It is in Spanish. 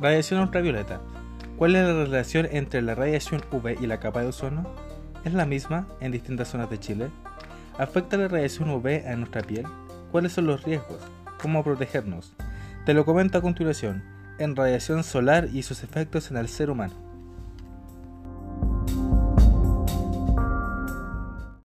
Radiación ultravioleta. ¿Cuál es la relación entre la radiación UV y la capa de ozono? ¿Es la misma en distintas zonas de Chile? ¿Afecta la radiación UV a nuestra piel? ¿Cuáles son los riesgos? ¿Cómo protegernos? Te lo comento a continuación, en radiación solar y sus efectos en el ser humano.